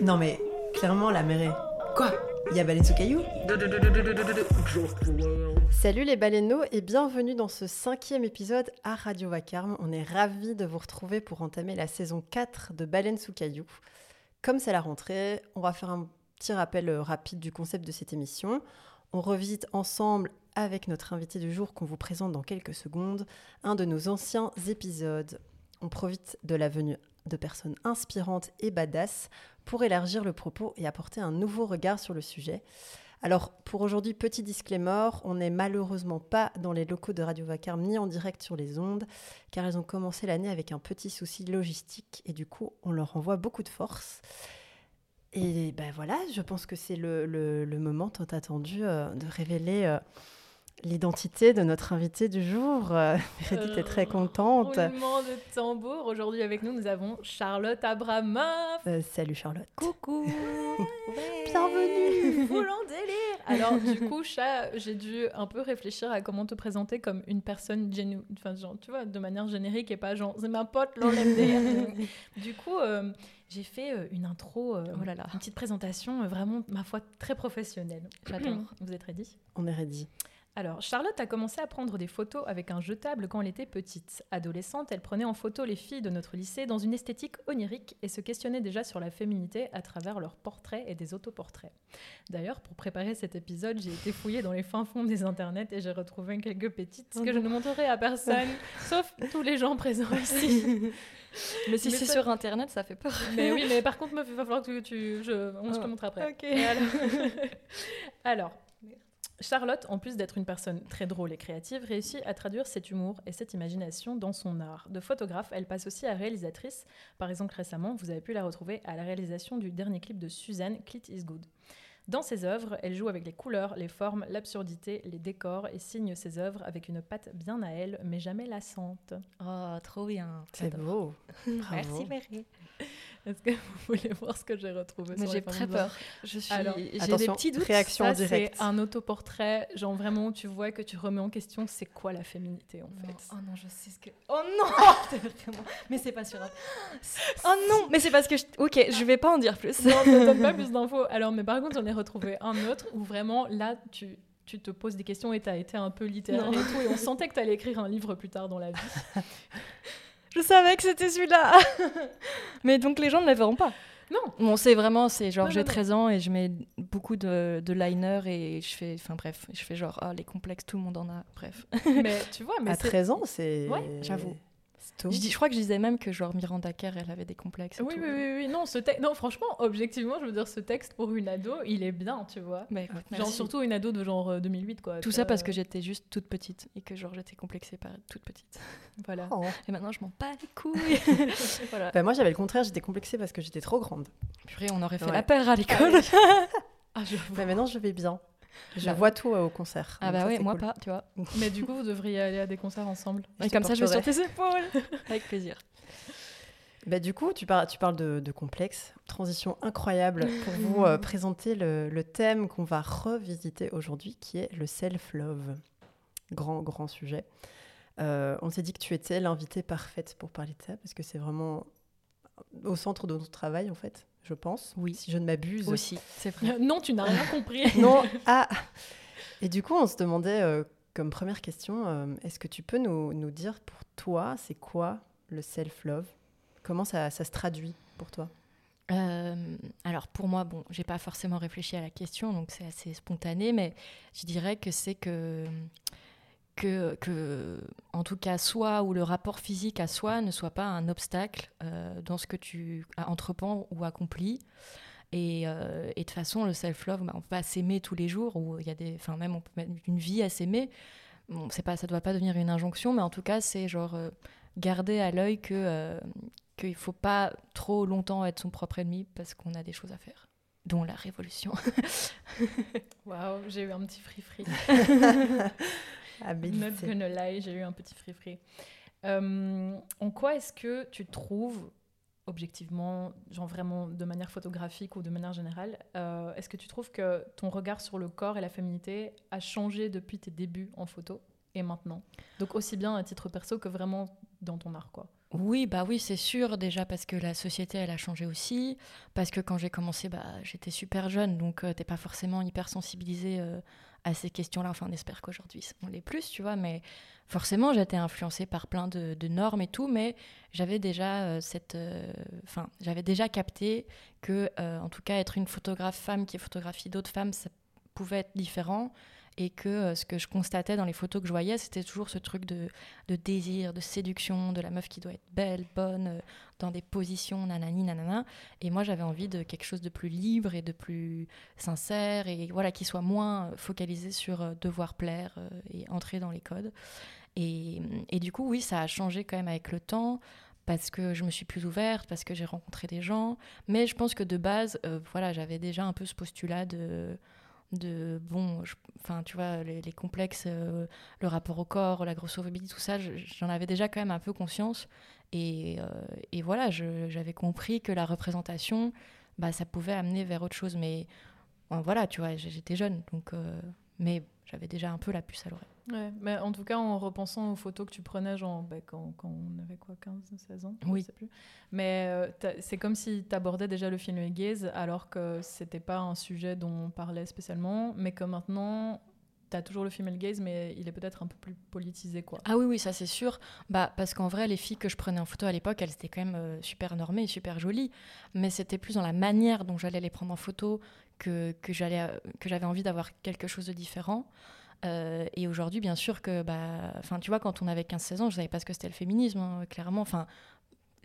Non mais, clairement, la mer est... Quoi Il y a baleine sous caillou Salut les baleineaux et bienvenue dans ce cinquième épisode à Radio Vacarme. On est ravis de vous retrouver pour entamer la saison 4 de Baleine sous caillou. Comme c'est la rentrée, on va faire un petit rappel euh, rapide du concept de cette émission. On revisite ensemble avec notre invité du jour qu'on vous présente dans quelques secondes, un de nos anciens épisodes. On profite de la venue de personnes inspirantes et badass pour élargir le propos et apporter un nouveau regard sur le sujet. Alors pour aujourd'hui, petit disclaimer, on n'est malheureusement pas dans les locaux de Radio Vacarme ni en direct sur les ondes, car elles ont commencé l'année avec un petit souci logistique et du coup on leur envoie beaucoup de force. Et ben voilà, je pense que c'est le, moment tant attendu euh, de révéler euh, l'identité de notre invité du jour. Euh, Meredith est très contente. Roulement de tambour. Aujourd'hui avec nous, nous avons Charlotte Abramoff. Euh, salut Charlotte. Coucou Bienvenue. Volant délire Alors du coup, chat, j'ai dû un peu réfléchir à comment te présenter comme une personne génu... Enfin, genre, tu vois, de manière générique et pas genre, c'est ma pote, MDR. Du coup, euh, j'ai fait euh, une intro, euh, Oh là là. une petite présentation, euh, vraiment, ma foi, très professionnelle. J'adore. Vous êtes ready? On est ready. Alors, Charlotte a commencé à prendre des photos avec un jetable quand elle était petite. Adolescente, elle prenait en photo les filles de notre lycée dans une esthétique onirique et se questionnait déjà sur la féminité à travers leurs portraits et des autoportraits. D'ailleurs, pour préparer cet épisode, j'ai été fouillée dans les fins fonds des internets et j'ai retrouvé quelques pétites que je ne montrerai à personne, sauf tous les gens présents ici. Mais si c'est ça- sur internet, ça fait peur. Mais oui, mais par contre, il va falloir que tu. Je, on se Ah, le montre après. ok. Alors, alors, Charlotte, en plus d'être une personne très drôle et créative, réussit à traduire cet humour et cette imagination dans son art. De photographe, elle passe aussi à réalisatrice. Par exemple, récemment, vous avez pu la retrouver à la réalisation du dernier clip de Suzanne, Clit is Good. Dans ses œuvres, elle joue avec les couleurs, les formes, l'absurdité, les décors et signe ses œuvres avec une patte bien à elle, mais jamais lassante. Oh, trop bien. C'est beau. Bravo. Mary. Est-ce que vous voulez voir ce que j'ai retrouvé Mais j'ai très peur. Je suis. Alors, J'ai des Attention, petits doutes. réaction Ça, c'est un autoportrait. Genre vraiment, tu vois que tu remets en question c'est quoi la féminité en Non. fait? Oh non, je sais ce que. Oh non vraiment- Mais c'est pas sur. un- Oh non Mais c'est parce que. Je... Ok, je vais pas en dire plus. Non, ne donne pas plus d'infos. Alors, mais par contre, j'en ai retrouvé un autre où vraiment là, tu, tu te poses des questions et tu as été un peu littéraire Non. et tout. Et on sentait que tu allais écrire un livre plus tard dans la vie. Je savais que c'était celui-là. Mais donc les gens ne le verront pas. Non. Bon, c'est vraiment, c'est genre j'ai non, non. 13 ans et je mets beaucoup de, de liner et je fais, enfin bref, je fais genre, ah les complexes, tout le monde en a, bref. Mais tu vois, mais à c'est- 13 ans, c'est. Ouais, j'avoue. Tôt. Je, dis, je crois que je disais même que genre Miranda Kerr, elle avait des complexes. et Oui, tout. oui, oui, oui. Non, ce te- non, franchement, objectivement, je veux dire, ce texte pour une ado, il est bien, tu vois. Bah, écoute, Genre, merci. surtout une ado de genre euh, 2008, quoi. Tout ça parce que j'étais juste toute petite et que genre j'étais complexée par être toute petite. Voilà. Oh. Et maintenant je m'en bats les couilles. voilà. Bah, moi, j'avais le contraire, j'étais complexée parce que j'étais trop grande. Purée, on aurait fait Ouais. la paire à l'école. Ah, je Mais maintenant, je vais bien. Je Bah. vois tout euh, au concert. Ah bah c'est moi cool. pas, tu vois. Mais du coup, vous devriez aller à des concerts ensemble. Et comme ça je vais sur tes épaules. Avec plaisir. Bah, du coup, tu, par- tu parles de, de complexe. Transition incroyable pour vous euh, présenter le, le thème qu'on va revisiter aujourd'hui, qui est le self-love. Grand, grand sujet. Euh, on s'est dit que tu étais l'invitée parfaite pour parler de ça, parce que c'est vraiment au centre de notre travail, en fait, je pense. Oui. Si je ne m'abuse. Aussi, c'est vrai. Non, tu n'as rien compris. Non, ah Et du coup, on se demandait, euh, comme première question, euh, est-ce que tu peux nous, nous dire pour toi, c'est quoi le self-love? Comment ça, ça se traduit pour toi? Euh, alors pour moi, bon, j'ai pas forcément réfléchi à la question, donc c'est assez spontané, mais je dirais que c'est que, que, que, en tout cas, soi ou le rapport physique à soi ne soit pas un obstacle euh, dans ce que tu entreprends ou accomplis. Et, euh, et de toute façon, le self-love, bah, on peut pas s'aimer tous les jours, ou il y a des, enfin même on peut mettre une vie à s'aimer. Bon, c'est pas, ça doit pas devenir une injonction, mais en tout cas, c'est genre euh, garder à l'œil que qu'il faut pas trop longtemps être son propre ennemi parce qu'on a des choses à faire, dont la révolution. Waouh, j'ai eu un petit free-free. Ah, Not méditer. gonna lie, j'ai eu un petit free-free. Euh, en quoi est-ce que tu trouves, objectivement, genre vraiment de manière photographique ou de manière générale, euh, est-ce que tu trouves que ton regard sur le corps et la féminité a changé depuis tes débuts en photo et maintenant? Donc aussi bien à titre perso que vraiment dans ton art, quoi. Oui, bah oui, c'est sûr, déjà parce que la société, elle a changé aussi, parce que quand j'ai commencé, bah, j'étais super jeune, donc euh, t'es pas forcément hyper sensibilisé euh, à ces questions-là, enfin, on espère qu'aujourd'hui, on l'est plus, tu vois, mais forcément, j'étais influencée par plein de, de, normes et tout, mais j'avais déjà euh, cette... Enfin, j'avais déjà capté que, en tout cas, être une photographe femme qui photographie d'autres femmes, ça pouvait être différent, et que euh, ce que je constatais dans les photos que je voyais, c'était toujours ce truc de, désir, de séduction, de la meuf qui doit être belle, bonne, euh, dans des positions, nanani, nanana. Et moi, j'avais envie de quelque chose de plus libre et de plus sincère, et voilà, qui soit moins focalisé sur euh, devoir plaire et entrer dans les codes. Et, et, du coup, oui, ça a changé quand même avec le temps parce que je me suis plus ouverte, parce que j'ai rencontré des gens. Mais je pense que de base, voilà, j'avais déjà un peu ce postulat de de bon enfin tu vois les, complexes euh, le rapport au corps la grossophobie tout ça j'en avais déjà quand même un peu conscience. Et, euh, et voilà j'avais compris que la représentation bah ça pouvait amener vers autre chose. Mais voilà tu vois j'étais jeune donc euh, mais j'avais déjà un peu la puce à l'oreille Ouais, mais en tout cas, en repensant aux photos que tu prenais genre, bah, quand, quand, on avait quoi, 15, 16 ans Oui. Je sais plus. Mais euh, c'est comme si tu abordais déjà le film gaze alors que c'était pas un sujet dont on parlait spécialement, mais que maintenant, tu as toujours le female gaze, mais il est peut-être un peu plus politisé. quoi. Ah oui, oui, ça c'est sûr. Bah, parce qu'en vrai, les filles que je prenais en photo à l'époque, elles étaient quand même euh, super normées, super jolies, mais c'était plus dans la manière dont j'allais les prendre en photo que, que j'avais envie d'avoir quelque chose de différent. Euh, et aujourd'hui, bien sûr que, bah, tu vois, quand on avait 15-16 ans, je savais pas ce que c'était le féminisme, hein, clairement. Enfin,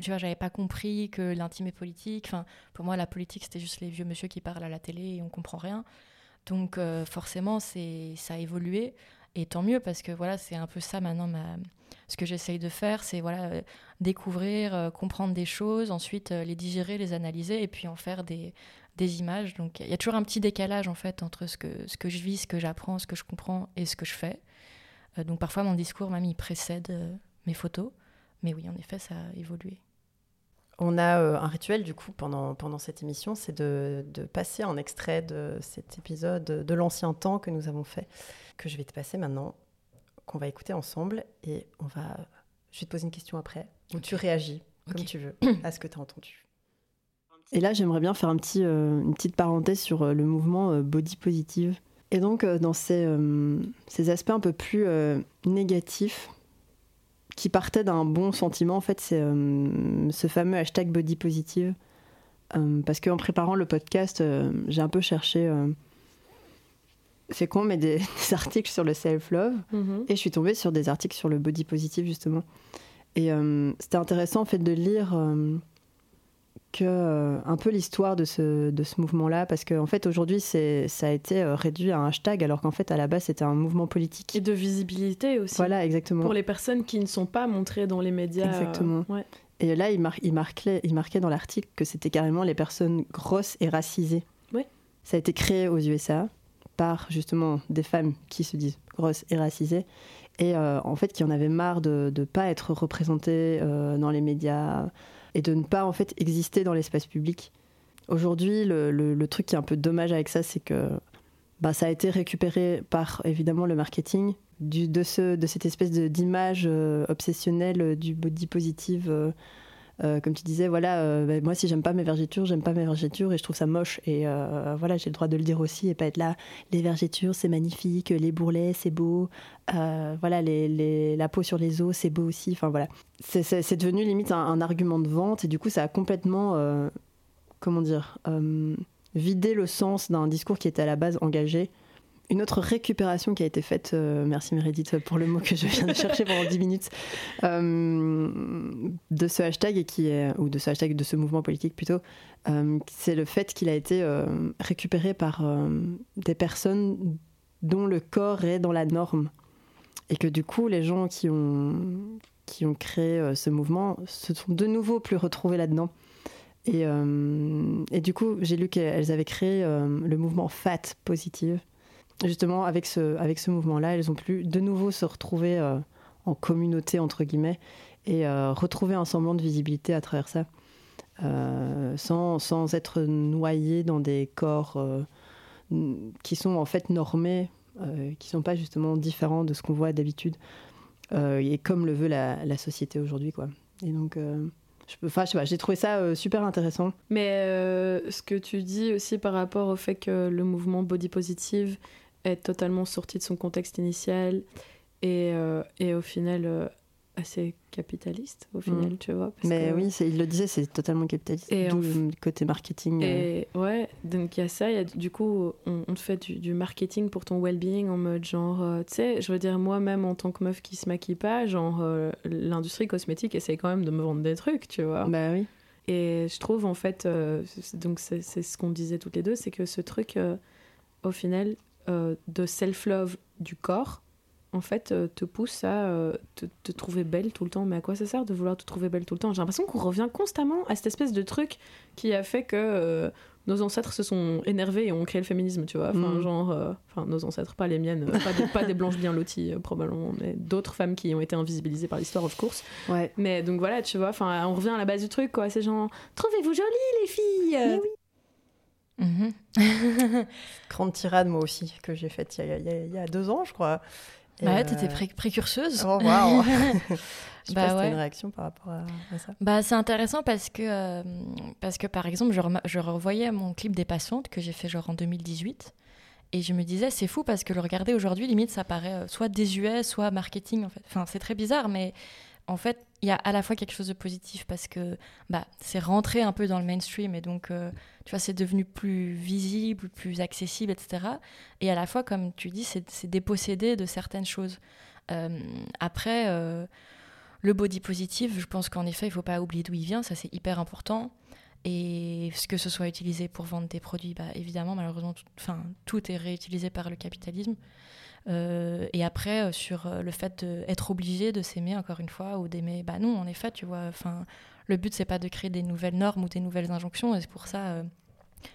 tu vois, j'avais pas compris que l'intime est politique. Enfin, pour moi, la politique, c'était juste les vieux monsieur qui parlent à la télé et on comprend rien. Donc, euh, forcément, c'est, ça a évolué. Et tant mieux, parce que voilà, c'est un peu ça maintenant, ma... ce que j'essaye de faire, c'est voilà, euh, découvrir, comprendre des choses, ensuite les digérer, les analyser, et puis en faire des, des images. Donc il y a toujours un petit décalage en fait entre ce que, ce que je vis, ce que j'apprends, ce que je comprends et ce que je fais. Euh, donc parfois mon discours même il précède euh, mes photos. Mais oui, en effet, ça a évolué. On a euh, un rituel du coup pendant, pendant cette émission, c'est de, de, passer un extrait de cet épisode de l'ancien temps que nous avons fait, que je vais te passer maintenant, qu'on va écouter ensemble et on va, je vais te poser une question après où tu réagis comme tu veux à ce que tu as entendu. Et là, j'aimerais bien faire un petit, euh, une petite parenthèse sur euh, le mouvement euh, body positive. Et donc, dans ces, ces, aspects un peu plus négatifs, qui partaient d'un bon sentiment, en fait, c'est ce fameux hashtag body positive. parce qu'en préparant le podcast, j'ai un peu cherché. c'est con, mais des, articles sur le self-love. Mm-hmm. Et je suis tombée sur des articles sur le body positive, justement. Et c'était intéressant, en fait, de lire que euh, un peu l'histoire de ce, de ce mouvement-là, parce qu'en en fait aujourd'hui ça a été euh, réduit à un hashtag, alors qu'en fait à la base c'était un mouvement politique. Et de visibilité aussi. Voilà, exactement. Pour les personnes qui ne sont pas montrées dans les médias. Exactement. Ouais. Et là il, mar il, marquait, il marquait dans l'article que c'était carrément les personnes grosses et racisées. Oui. Ça a été créé aux USA par justement des femmes qui se disent grosses et racisées et euh, en fait qui en avaient marre de ne pas être représentées dans les médias et de ne pas en fait exister dans l'espace public. Aujourd'hui, le, truc qui est un peu dommage avec ça, c'est que bah, ça a été récupéré par évidemment le marketing de, ce, de cette espèce d'image euh, obsessionnelle euh, du body positive. Euh, comme tu disais, voilà, euh, bah, moi si j'aime pas mes vergitures, j'aime pas mes vergitures et je trouve ça moche. Et euh, voilà, j'ai le droit de le dire aussi et pas être là. Les vergitures, c'est magnifique. Les bourrelets, c'est beau. voilà, les, la peau sur les os, c'est beau aussi. Enfin voilà, c'est devenu limite un, un, argument de vente et du coup, ça a complètement, comment dire, vidé le sens d'un discours qui était à la base engagé une autre récupération qui a été faite, euh, merci Meredith pour le mot que je viens de chercher pendant 10 minutes, euh, de ce hashtag, et qui est, ou de ce hashtag, de ce mouvement politique plutôt, euh, c'est le fait qu'il a été récupéré par des personnes dont le corps est dans la norme. Et que du coup, les gens qui ont, qui ont créé ce mouvement se sont de nouveau plus retrouvés là-dedans. Et, et, du coup, j'ai lu qu'elles avaient créé le mouvement FAT positive, justement, avec ce, avec ce mouvement-là, elles ont pu de nouveau se retrouver euh, en communauté, entre guillemets, et euh, retrouver un semblant de visibilité à travers ça, euh, sans, sans, être noyées dans des corps qui sont en fait normés, qui sont pas justement différents de ce qu'on voit d'habitude, et comme le veut la, société aujourd'hui, quoi. Et donc, je peux, enfin, je sais pas, j'ai trouvé ça super intéressant. Mais ce que tu dis aussi par rapport au fait que le mouvement body positive est totalement sorti de son contexte initial et, euh, et au final euh, assez capitaliste, au final, Mm. tu vois. parce Mais que- oui, il le disait, c'est totalement capitaliste. Et D'où le côté marketing. euh. Et ouais, donc il y a ça, y a, du coup, on, on te fait du, du marketing pour ton well-being en mode genre, euh, tu sais, je veux dire, moi-même en tant que meuf qui se maquille pas, genre, euh, l'industrie cosmétique essaye quand même de me vendre des trucs, tu vois. Bah oui. Et je trouve en fait, euh, donc c'est ce qu'on disait toutes les deux, c'est que ce truc, euh, au final, euh, de self-love du corps, en fait, euh, te pousse à euh, te, te trouver belle tout le temps. Mais à quoi ça sert de vouloir te trouver belle tout le temps? J'ai l'impression qu'on revient constamment à cette espèce de truc qui a fait que nos ancêtres se sont énervés et ont créé le féminisme, tu vois. Enfin, Mm. genre, enfin, nos ancêtres, pas les miennes, pas, des, pas des blanches bien loties, probablement, mais d'autres femmes qui ont été invisibilisées par l'histoire, of course. Ouais. Mais donc voilà, tu vois, enfin, on revient à la base du truc, quoi. C'est genre, trouvez-vous jolies, les filles? Mhm. Grande tirade, moi aussi, que j'ai faite il y, a- il y a- il y a deux ans, je crois. Et, Bah ouais, euh, t'étais pré- précurseuse. Oh, waouh Je sais Bah pas si t'as ouais. une réaction par rapport à, à ça. Bah, c'est intéressant parce que, euh, parce que, par exemple, je, je revoyais mon clip des passantes que j'ai fait genre en 2018 et je me disais, c'est fou parce que le regarder aujourd'hui, limite, ça paraît euh, soit désuet, soit marketing en fait. Enfin, c'est très bizarre, mais en fait, il y a à la fois quelque chose de positif parce que bah, c'est rentré un peu dans le mainstream et donc, euh, tu vois, c'est devenu plus visible, plus accessible, etc. Et à la fois, comme tu dis, c'est dépossédé de certaines choses. Euh, après, euh, le body positive, je pense qu'en effet, il faut pas oublier d'où il vient, ça c'est hyper important. Et que ce soit utilisé pour vendre des produits, bah, évidemment, malheureusement, tout, enfin, tout est réutilisé par le capitalisme. Euh, et après, sur le fait d'être obligé de s'aimer, encore une fois, ou d'aimer, bah non, en effet, tu vois, enfin, le but, c'est pas de créer des nouvelles normes ou des nouvelles injonctions, et c'est pour ça, euh,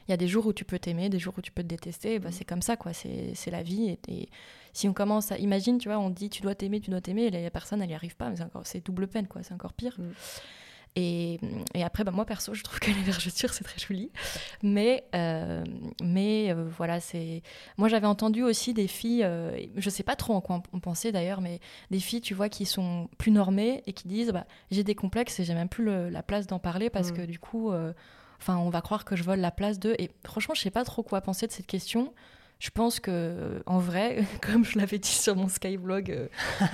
il y a des jours où tu peux t'aimer, des jours où tu peux te détester, bah, c'est comme ça, quoi, c'est la vie. Et, et si on commence à, imagine, tu vois, on dit tu dois t'aimer, tu dois t'aimer, et la personne, elle y arrive pas, mais c'est double peine, quoi, c'est encore pire. Mm. Et, et après, bah, moi perso, je trouve que les vergetures, c'est très joli. Mais, euh, mais euh, voilà, c'est. Moi, j'avais entendu aussi des filles, euh, je sais pas trop en quoi on pensait d'ailleurs, mais des filles, tu vois, qui sont plus normées et qui disent bah, j'ai des complexes et j'ai même plus le- la place d'en parler parce Mm. que du coup, euh, enfin, on va croire que je vole la place d'eux. Et franchement, je sais pas trop quoi penser de cette question. Je pense que, en vrai, comme je l'avais dit sur mon Skyblogue euh,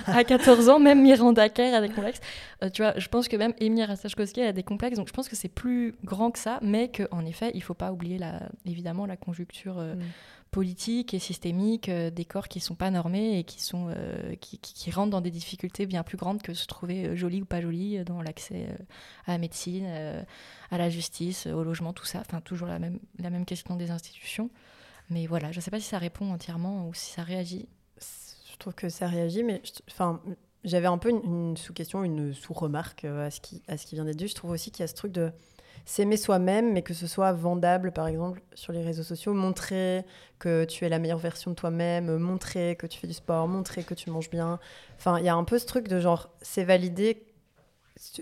à 14 ans, même Miranda Kerr a des complexes. Euh, tu vois, je pense que même Emir Ratajkowski a des complexes. Donc, je pense que c'est plus grand que ça, mais qu'en effet, il faut pas oublier, la, évidemment, la conjoncture euh, Mm. politique et systémique des corps qui sont pas normés et qui, sont, qui, qui- qui rentrent dans des difficultés bien plus grandes que se trouver jolie ou pas jolie dans l'accès à la médecine, à la justice, au logement, tout ça. Enfin, toujours la même, la même question des institutions. Mais voilà, je sais pas si ça répond entièrement ou si ça réagit. Je trouve que ça réagit, mais j'avais un peu une, une sous-question, une sous-remarque euh, à ce qui, à ce qui vient d'être dit. Je trouve aussi qu'il y a ce truc de s'aimer soi-même, mais que ce soit vendable, par exemple, sur les réseaux sociaux, montrer que tu es la meilleure version de toi-même, montrer que tu fais du sport, montrer que tu manges bien. Enfin, il y a un peu ce truc de genre, c'est validé.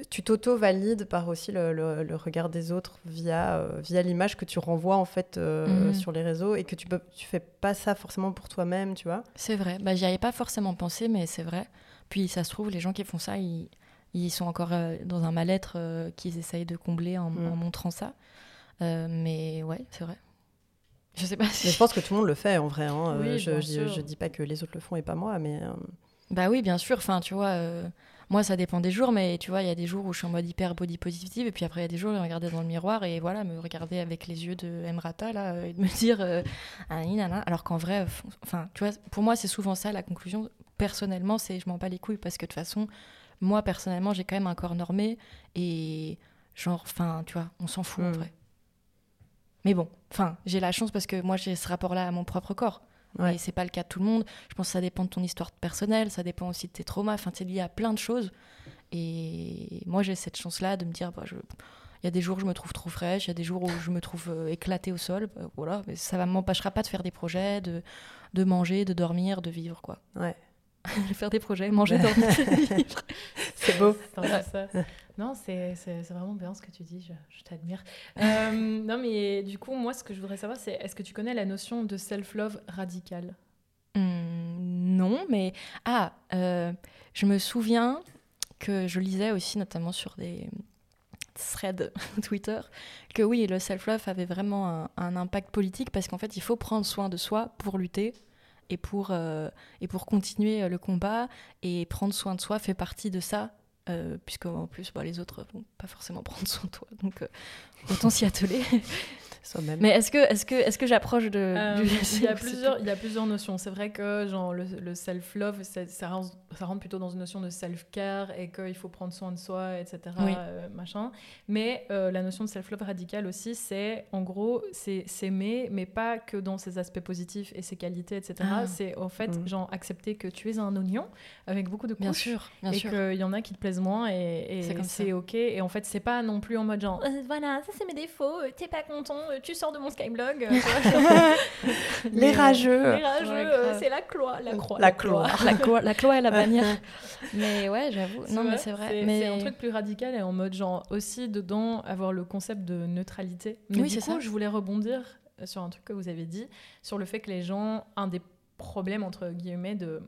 Tu- t'auto-valides par aussi le, le- le regard des autres via, euh, via l'image que tu renvoies en fait euh, Mhm. sur les réseaux et que tu peux tu fais pas ça forcément pour toi-même, tu vois? C'est vrai. Bah, j'y avais pas forcément pensé, mais c'est vrai. Puis ça se trouve, les gens qui font ça, ils, ils sont encore euh, dans un mal-être qu'ils essayent de combler en, en montrant ça. Mais ouais, c'est vrai. Je sais pas si. Mais je pense que tout le monde le fait en vrai. hein. Oui, je, je, je dis pas que les autres le font et pas moi, mais Bah oui, bien sûr. Enfin, tu vois, moi, ça dépend des jours, mais tu vois, il y a des jours où je suis en mode hyper body positive, et puis après, il y a des jours où je regarder dans le miroir et voilà, me regarder avec les yeux de Emrata, là, euh, et de me dire, euh, ah, alors qu'en vrai, enfin, tu vois, pour moi, c'est souvent ça la conclusion. Personnellement, c'est je m'en bats les couilles parce que de toute façon, moi, personnellement, j'ai quand même un corps normé et genre, enfin, tu vois, on s'en fout en Mm. vrai. Mais bon, enfin, j'ai la chance parce que moi, j'ai ce rapport-là à mon propre corps. Ouais. Et c'est pas le cas de tout le monde. Je pense que ça dépend de ton histoire personnelle, ça dépend aussi de tes traumas. Enfin, c'est lié à plein de choses. Et moi, j'ai cette chance-là de me dire, bah, je... il y a des jours où je me trouve trop fraîche, il y a des jours où je me trouve euh, éclatée au sol. Bah, voilà, mais ça ne m'empêchera pas de faire des projets, de, de manger, de dormir, de vivre, quoi. ouais. faire des projets, manger, dormir, vivre. C'est beau. Attends, c'est ça. Non, c'est vraiment bien ce que tu dis, je, je t'admire. Euh, non, mais du coup, moi, ce que je voudrais savoir, c'est est-ce que tu connais la notion de self-love radical? Hum, non, mais ah, euh, je me souviens que je lisais aussi, notamment sur des threads Twitter, que oui, le self-love avait vraiment un, un impact politique parce qu'en fait, il faut prendre soin de soi pour lutter et pour, euh, et pour continuer le combat. Et prendre soin de soi fait partie de ça. Euh, puisque en plus bah, les autres vont pas forcément prendre soin de toi donc euh, autant s'y atteler mais est-ce que, est que, est que j'approche de. Euh, il, y a plusieurs, il y a plusieurs notions. C'est vrai que genre, le, self-love, ça, ça, rentre plutôt dans une notion de self-care et qu'il faut prendre soin de soi, etc. Euh, machin. Mais euh, la notion de self-love radical aussi, c'est en gros, c'est s'aimer, mais pas que dans ses aspects positifs et ses qualités, etc. Ah. C'est en fait, mm. genre, accepter que tu es un oignon avec beaucoup de couches. Bien sûr, bien et qu'il y en a qui te plaisent moins et, et c'est ok. Et en fait, c'est pas non plus en mode genre, voilà, ça c'est mes défauts, t'es pas content euh, tu sors de mon Skyblog. Euh, les rageux. Les rageux, euh, c'est la croix. La croix. La croix. La croix, la croix et la bannière. mais ouais, j'avoue. Non, mais c'est vrai. C'est un truc plus radical et en mode, genre, aussi dedans, avoir le concept de neutralité. Mais oui, du coup, ça. je voulais rebondir sur un truc que vous avez dit, sur le fait que les gens, un des problèmes, entre guillemets, de,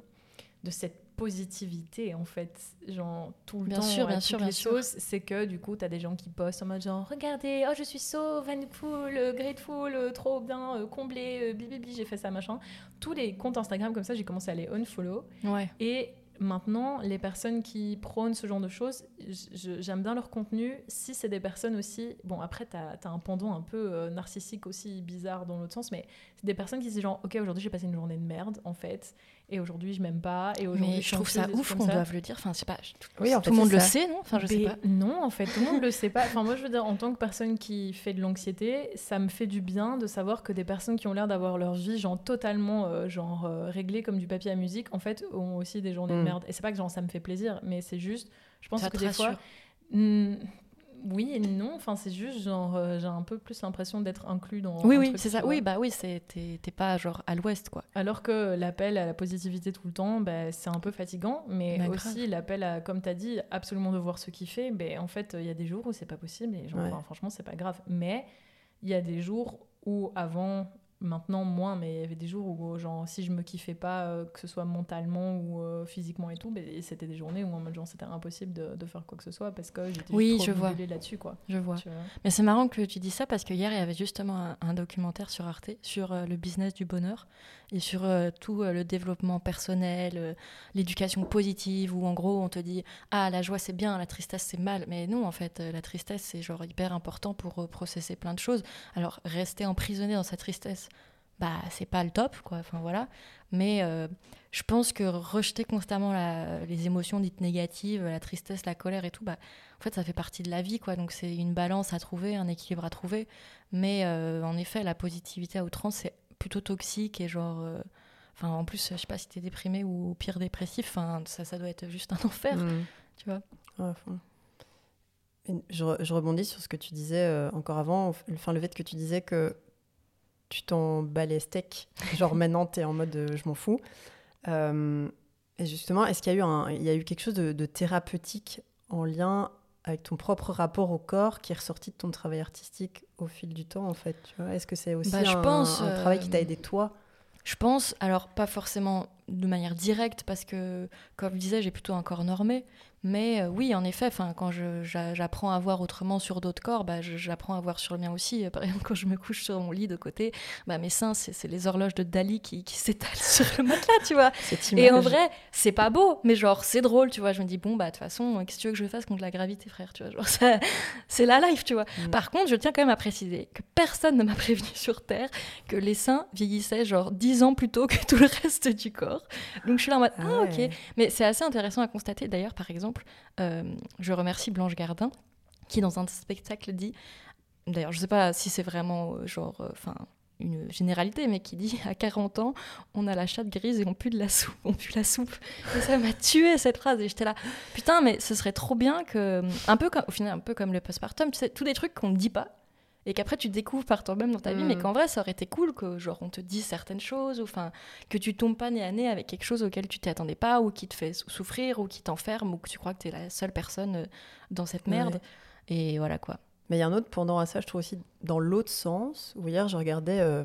de cette positivité en fait genre tout le bien temps sûr bien sûr bien sûr c'est que du coup tu as des gens qui postent en mode genre regardez oh je suis so vanful grateful trop bien euh, comblé euh, bibi j'ai fait ça machin tous les comptes Instagram comme ça j'ai commencé à les unfollow ouais. et Maintenant, les personnes qui prônent ce genre de choses, j'aime bien leur contenu. Si c'est des personnes aussi. Bon, après, tu as, un pendant un peu euh, narcissique aussi bizarre dans l'autre sens, mais c'est des personnes qui disent genre, ok, aujourd'hui j'ai passé une journée de merde, en fait et aujourd'hui je m'aime pas. Et aujourd'hui je trouve ça ouf qu'on doive le dire. Enfin c'est pas oui, tout le monde le sait non? Enfin je sais pas. non en fait tout le monde le sait pas. Enfin moi je veux dire en tant que personne qui fait de l'anxiété ça me fait du bien de savoir que des personnes qui ont l'air d'avoir leur vie genre totalement euh, genre euh, réglée comme du papier à musique en fait ont aussi des journées de mm. merde. Et c'est pas que genre ça me fait plaisir mais c'est juste je pense que des fois oui et non. Enfin, c'est juste genre, euh, j'ai un peu plus l'impression d'être inclus dans. Oui, oui, c'est ça. Oui, bah oui, t'es pas genre à l'ouest, quoi. Alors que l'appel à la positivité tout le temps, bah, c'est un peu fatigant, mais bah, aussi l'appel à, comme tu as dit, absolument de voir ce qu'il fait. Ben, en fait, il y a des jours où c'est pas possible et genre, franchement, c'est pas grave. Mais il y a des jours où avant Maintenant, moins, mais il y avait des jours où, genre, si je me kiffais pas, euh, que ce soit mentalement ou euh, physiquement et tout, ben, c'était des journées où, en mode, genre, c'était impossible de, de, faire quoi que ce soit parce que j'étais oui, trop je vois. là-dessus, quoi. Je vois. Mais c'est marrant que tu dis ça parce que hier, il y avait justement un, documentaire sur Arte sur euh, le business du bonheur et sur tout le développement personnel, l'éducation positive, où en gros, on te dit Ah, la joie, c'est bien, la tristesse, c'est mal. Mais non, en fait, la tristesse, c'est genre hyper important pour processer plein de choses. Alors, rester emprisonné dans sa tristesse, bah c'est pas le top quoi enfin voilà mais euh, je pense que rejeter constamment les émotions dites négatives la tristesse la colère et tout bah en fait ça fait partie de la vie quoi donc c'est une balance à trouver un équilibre à trouver mais euh, en effet la positivité à outrance c'est plutôt toxique et genre euh, enfin en plus je sais pas si t'es déprimé ou pire dépressif enfin ça ça doit être juste un enfer mmh. tu vois je, je, rebondis sur ce que tu disais encore avant enfin le fait que tu disais que tu t'en bats les steaks. Genre maintenant, tu es en mode euh, je m'en fous. Euh, et justement, est-ce qu'il y, a eu un, il y a eu quelque chose de, thérapeutique en lien avec ton propre rapport au corps qui est ressorti de ton travail artistique au fil du temps, en fait Est-ce que c'est aussi bah, un, pense, un, travail qui t'a euh, aidé toi? Je pense, alors pas forcément de manière directe, parce que, comme je disais, j'ai plutôt un corps normé, mais euh, oui, en effet, quand j'apprends à voir autrement sur d'autres corps, bah, j'apprends à voir sur le mien aussi. Par exemple, quand je me couche sur mon lit de côté, bah, mes seins, c'est les horloges de Dali qui, qui s'étalent sur le matelas, tu vois. Et en vrai, c'est pas beau, mais genre, c'est drôle, tu vois. Je me dis, bon, bah, de toute façon, qu'est-ce que tu veux que je fasse contre la gravité, frère, tu vois. C'est la life, tu vois. Mm. Par contre, je tiens quand même à préciser que personne ne m'a prévenu sur Terre que les seins vieillissaient genre 10 ans plus tôt que tout le reste du corps. Donc je suis là en mode, ah, ah ok. Mais c'est assez intéressant à constater, d'ailleurs, par exemple, euh, je remercie Blanche Gardin, qui dans un spectacle dit, d'ailleurs je sais pas si c'est vraiment euh, genre, euh, enfin une généralité, mais qui dit à 40 ans, on a la chatte grise et on pue de la soupe, on pue la soupe. Et ça m'a tué cette phrase. Et j'étais là, putain, mais ce serait trop bien que, un peu comme, au final, un peu comme le postpartum, tu sais, tous des trucs qu'on ne dit pas, et qu'après tu découvres par toi-même dans ta vie, mais mm. qu'en vrai ça aurait été cool que genre on te dise certaines choses, ou enfin que tu tombes pas nez à nez avec quelque chose auquel tu t'attendais pas, ou qui te fait souffrir, ou qui t'enferme, ou que tu crois que tu es la seule personne euh, dans cette merde. Et voilà quoi. Mais il y a un autre pendant à ça, je trouve aussi dans l'autre sens, où hier je regardais euh,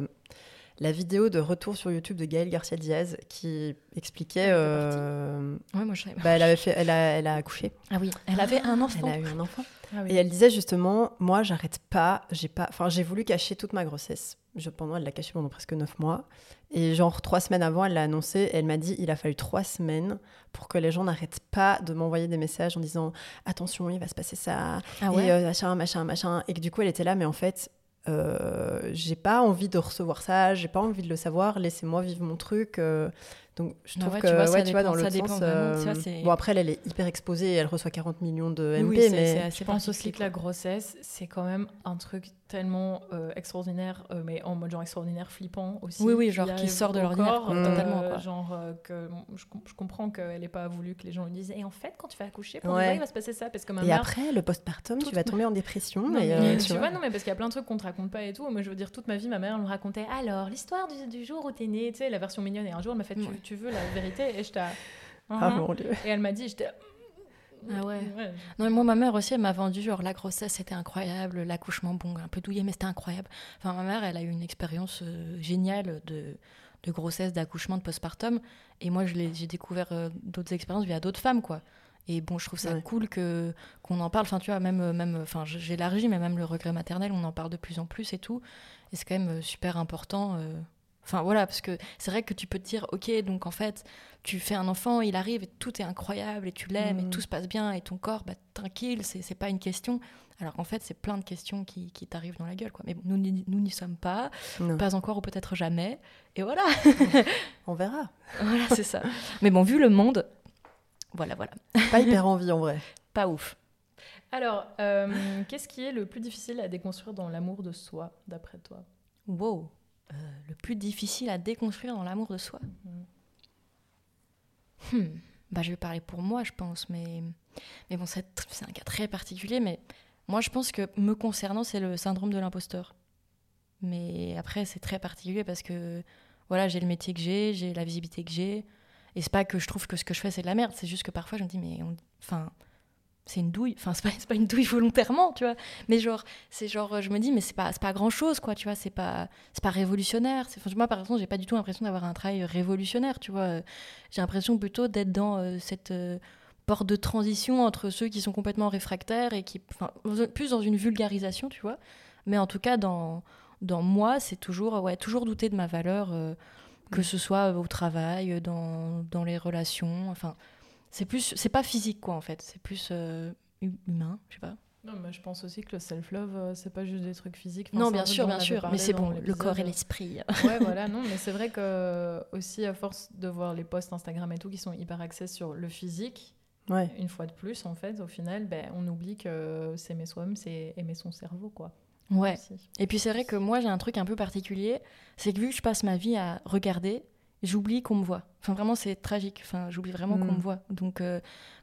la vidéo de retour sur YouTube de Gaëlle Garcia Diaz qui expliquait. Elle était euh, Ouais, moi je bah, elle, avait fait, elle, a, elle a accouché. Ah oui, elle avait un enfant. Elle a eu un enfant. Ah oui. Et elle disait justement, moi, j'arrête pas, j'ai pas, enfin, j'ai voulu cacher toute ma grossesse. Je, pendant, elle l'a cachée pendant presque neuf mois. Et genre trois semaines avant, elle l'a annoncé. Et elle m'a dit, il a fallu trois semaines pour que les gens n'arrêtent pas de m'envoyer des messages en disant, attention, il va se passer ça, Ah et ouais? euh, machin, machin, machin. Et que du coup, elle était là, mais en fait, j'ai pas envie de recevoir ça, j'ai pas envie de le savoir. Laissez-moi vivre mon truc. Donc, je Ah trouve ouais, que, tu vois, ça vois, dépend- dans ça l'autre dépend sens. vraiment, tu vois, euh, bon, après, elle, elle est hyper exposée et elle reçoit 40 millions de MP, Oui, mais. Je pense aussi que la grossesse, c'est quand même un truc tellement euh, extraordinaire, euh, mais en mode genre extraordinaire, flippant aussi. Oui, oui, genre qui sort de l'ordinaire, totalement, quoi. Genre euh, que je, com- je comprends qu'elle n'ait pas voulu que les gens lui disent Et en fait, quand tu vas accoucher, pour Ouais. vrai, il va se passer ça. Parce que ma Et mère. après, le postpartum, tu vas tomber en dépression. Non, et, mais, euh, tu, vois, non, mais parce qu'il y a plein de trucs qu'on te raconte pas et tout. Moi, je veux dire, toute ma vie, ma mère elle me racontait alors l'histoire du, du jour où t'es née, tu sais, la version mignonne. Et un jour, elle m'a fait tu, veux la vérité Et j'étais. Ah Mhm. mon dieu. Et elle m'a dit j'étais. Ah ouais. Non, mais moi, ma mère aussi, elle m'a vendu genre la grossesse, c'était incroyable, l'accouchement, bon, un peu douillet, mais c'était incroyable. Enfin, ma mère, elle a eu une expérience euh, géniale de, de grossesse, d'accouchement, de postpartum. Et moi, je j'ai découvert euh, d'autres expériences via d'autres femmes, quoi. Et bon, je trouve ça Ouais. cool que qu'on en parle. Enfin, tu vois, même, euh, même, enfin, j'élargis, mais même le regret maternel, on en parle de plus en plus et tout. Et c'est quand même super important. euh. Enfin, voilà, parce que c'est vrai que tu peux te dire, ok, donc en fait, tu fais un enfant, il arrive et tout est incroyable et tu l'aimes et Mhm. tout se passe bien et ton corps, bah, tranquille, c'est c'est pas une question. Alors qu'en fait, c'est plein de questions qui, qui t'arrivent dans la gueule. Quoi. Mais bon, nous n'y- nous n'y sommes pas, Non. pas encore ou peut-être jamais. Et voilà, On verra. voilà c'est ça. Mais bon, vu le monde, voilà, voilà. Pas hyper envie en vrai. Pas ouf. Alors, euh, qu'est-ce qui est le plus difficile à déconstruire dans l'amour de soi, d'après toi? Wow. Euh, le plus difficile à déconstruire dans l'amour de soi. Hmm. Bah, je vais parler pour moi, je pense, mais, mais bon, c'est un cas très particulier, mais moi, je pense que me concernant, c'est le syndrome de l'imposteur. Mais après, c'est très particulier parce que voilà, j'ai le métier que j'ai, j'ai la visibilité que j'ai, et c'est pas que je trouve que ce que je fais c'est de la merde, c'est juste que parfois je me dis mais on- enfin c'est une douille, enfin c'est pas, pas une douille volontairement, tu vois, mais genre c'est genre je me dis mais c'est pas pas grand chose quoi, tu vois, c'est pas c'est pas révolutionnaire. Enfin, moi par exemple j'ai pas du tout l'impression d'avoir un travail révolutionnaire, tu vois, j'ai l'impression plutôt d'être dans euh, cette euh, porte de transition entre ceux qui sont complètement réfractaires et qui, enfin, plus dans une vulgarisation, tu vois. Mais en tout cas, dans, dans moi, c'est toujours, ouais, toujours douter de ma valeur, euh, que ce soit au travail, dans, dans les relations. Enfin, c'est plus, c'est pas physique, quoi, en fait. C'est plus euh, hu- humain, je sais pas. Non, mais je pense aussi que le self-love, euh, c'est pas juste des trucs physiques. Enfin, non, bien sûr, bien sûr. Mais c'est bon, le corps et l'esprit. Ouais, voilà, non, mais c'est vrai que aussi à force de voir les posts Instagram et tout qui sont hyper axés sur le physique, Ouais. une fois de plus, en fait, au final, ben, on oublie que s'aimer soi-même, c'est aimer son cerveau, quoi. Ouais. Aussi. Et puis c'est vrai que moi j'ai un truc un peu particulier, c'est que vu que je passe ma vie à regarder, j'oublie qu'on me voit. Enfin vraiment c'est tragique, enfin j'oublie vraiment qu'on Mm. me voit. Donc euh,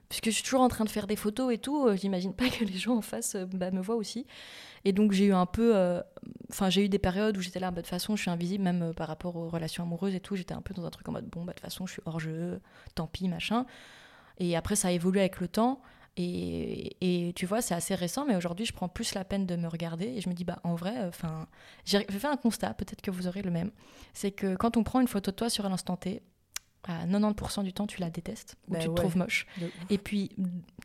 puisque je suis toujours en train de faire des photos et tout, euh, j'imagine pas que les gens en face euh, bah, me voient aussi. Et donc j'ai eu un peu, enfin j'ai eu des périodes où j'étais là, bah, de toute façon je suis invisible même par rapport aux relations amoureuses et tout. J'étais un peu dans un truc en mode bon bah de toute façon je suis hors jeu, tant pis machin. Et après ça a évolué avec le temps. Et, et tu vois, c'est assez récent, mais aujourd'hui, je prends plus la peine de me regarder et je me dis, bah, en vrai, enfin, j'ai j'ai fait un constat, peut-être que vous aurez le même. C'est que quand on prend une photo de toi sur un instant T, à 90% du temps, tu la détestes ou Bah tu te ouais. trouves moche. Et puis,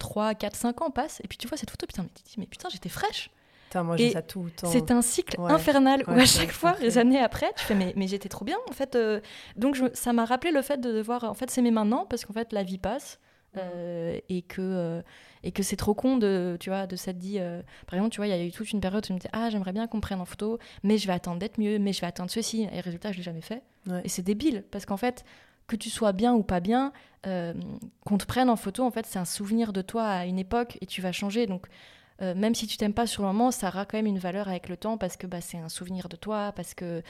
3, 4, 5 ans passent, et puis tu vois cette photo, putain, mais tu te dis, mais putain, j'étais fraîche. Putain, moi j'ai ça tout le temps. C'est un cycle Ouais. infernal où à chaque fois, les années après, tu fais mais, mais j'étais trop bien en fait. euh. donc je- ça m'a rappelé le fait de devoir en fait s'aimer maintenant parce qu'en fait la vie passe euh, et que euh, et que c'est trop con de tu vois de s'être dit euh, par exemple tu vois il y a eu toute une période où je me disais ah j'aimerais bien qu'on me prenne en photo mais je vais attendre d'être mieux mais je vais attendre ceci. Et résultat je l'ai jamais fait. Ouais. et c'est débile parce qu'en fait que tu sois bien ou pas bien qu'on te prenne en photo en fait c'est un souvenir de toi à une époque et tu vas changer. Donc même si tu t'aimes pas sur le moment, ça aura quand même une valeur avec le temps parce que bah, c'est un souvenir de toi, parce que...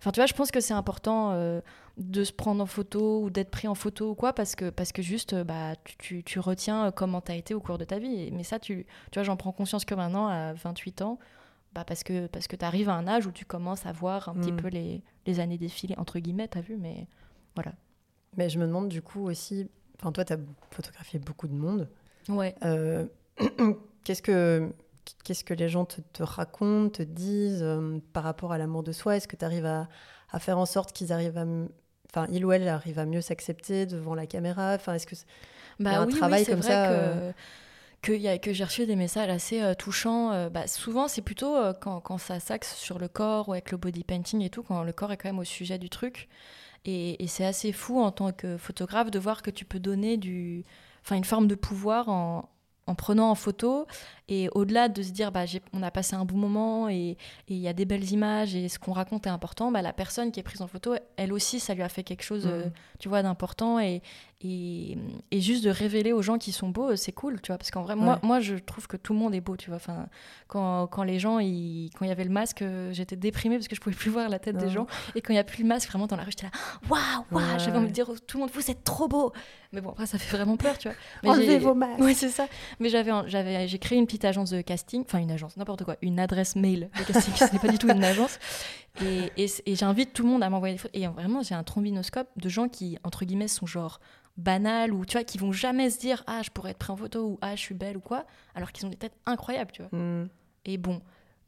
Enfin, tu vois, je pense que c'est important euh, de se prendre en photo ou d'être pris en photo ou quoi, parce que, parce que juste, euh, bah, tu, tu, tu retiens euh, comment tu as été au cours de ta vie. Mais ça, tu, tu vois, j'en prends conscience que maintenant, à 28 ans, bah, parce que, parce que tu arrives à un âge où tu commences à voir un petit Mm. peu les, les années défiler, entre guillemets, t'as vu, mais voilà. Mais je me demande du coup aussi. Enfin, toi, tu as photographié beaucoup de monde. Ouais. Euh, Qu'est-ce que. Qu'est-ce que les gens te, te racontent, te disent euh, par rapport à l'amour de soi? Est-ce que tu arrives à, à faire en sorte qu'ils arrivent à... Enfin, il ou elle arrive à mieux s'accepter devant la caméra? Enfin, est-ce que... y a Bah un oui, travail oui, c'est comme vrai ça, que, euh? que, j'ai reçu des messages assez euh, touchants. euh, bah, souvent, c'est plutôt euh, quand, quand ça s'axe sur le corps ou avec le body painting et tout, quand le corps est quand même au sujet du truc. Et, et c'est assez fou en tant que photographe de voir que tu peux donner du, enfin, une forme de pouvoir en, en prenant en photo. Et au-delà de se dire, bah, on a passé un bon moment et il y a des belles images et ce qu'on raconte est important, bah, la personne qui est prise en photo, elle aussi, ça lui a fait quelque chose, euh, Mhm. tu vois, d'important. Et, et, et juste de révéler aux gens qui sont beaux, c'est cool, tu vois. Parce qu'en vrai, moi, Ouais. moi, je trouve que tout le monde est beau, tu vois. Enfin, quand, quand les gens, ils- quand il y avait le masque, j'étais déprimée parce que je pouvais plus voir la tête des gens. Et quand il n'y a plus le masque, vraiment, dans la rue, j'étais là, waouh, waouh, Ouais, j'avais envie de dire tout le monde, vous êtes trop beau. Mais bon, après, ça fait vraiment peur, tu vois. Mais Enlevez vos masques Ouais, c'est ça. Mais j'avais, un- j'avais, j'ai créé une petite agence de casting, enfin une agence, n'importe quoi, une adresse mail de casting, ce n'est pas du tout une agence. Et, et, et j'invite tout le monde à m'envoyer des photos. Et vraiment, j'ai un trombinoscope de gens qui, entre guillemets, sont genre banals ou tu vois, qui vont jamais se dire ah je pourrais être pris en photo ou ah je suis belle ou quoi, alors qu'ils ont des têtes incroyables, tu vois. Hmm. Et bon.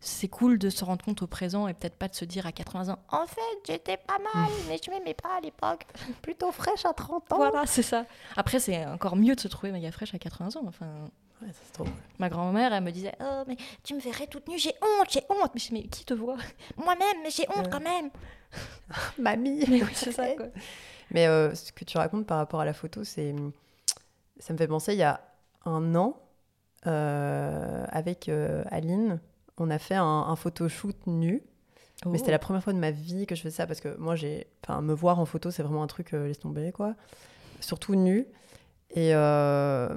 C'est cool de se rendre compte au présent et peut-être pas de se dire à 80 ans En fait, j'étais pas mal, mais je m'aimais pas à l'époque. Plutôt fraîche à 30 ans Voilà, c'est ça. Après, c'est encore mieux de se trouver méga fraîche à 80 ans. Enfin, Ouais, ça, c'est trop cool. Ma grand-mère, elle me disait Oh, mais tu me verrais toute nue, j'ai honte, j'ai honte. Mais je dis, mais qui te voit? Moi-même, mais j'ai honte Ouais. quand même. Mamie Mais oui, c'est ça, quoi. Mais euh, ce que tu racontes par rapport à la photo, c'est, ça me fait penser il y a un an euh, avec euh, Aline, on a fait un, un photoshoot nu. Mais Oh. c'était la première fois de ma vie que je faisais ça parce que moi, j'ai, enfin, me voir en photo, c'est vraiment un truc laisse tomber quoi. Surtout nu. Et, euh,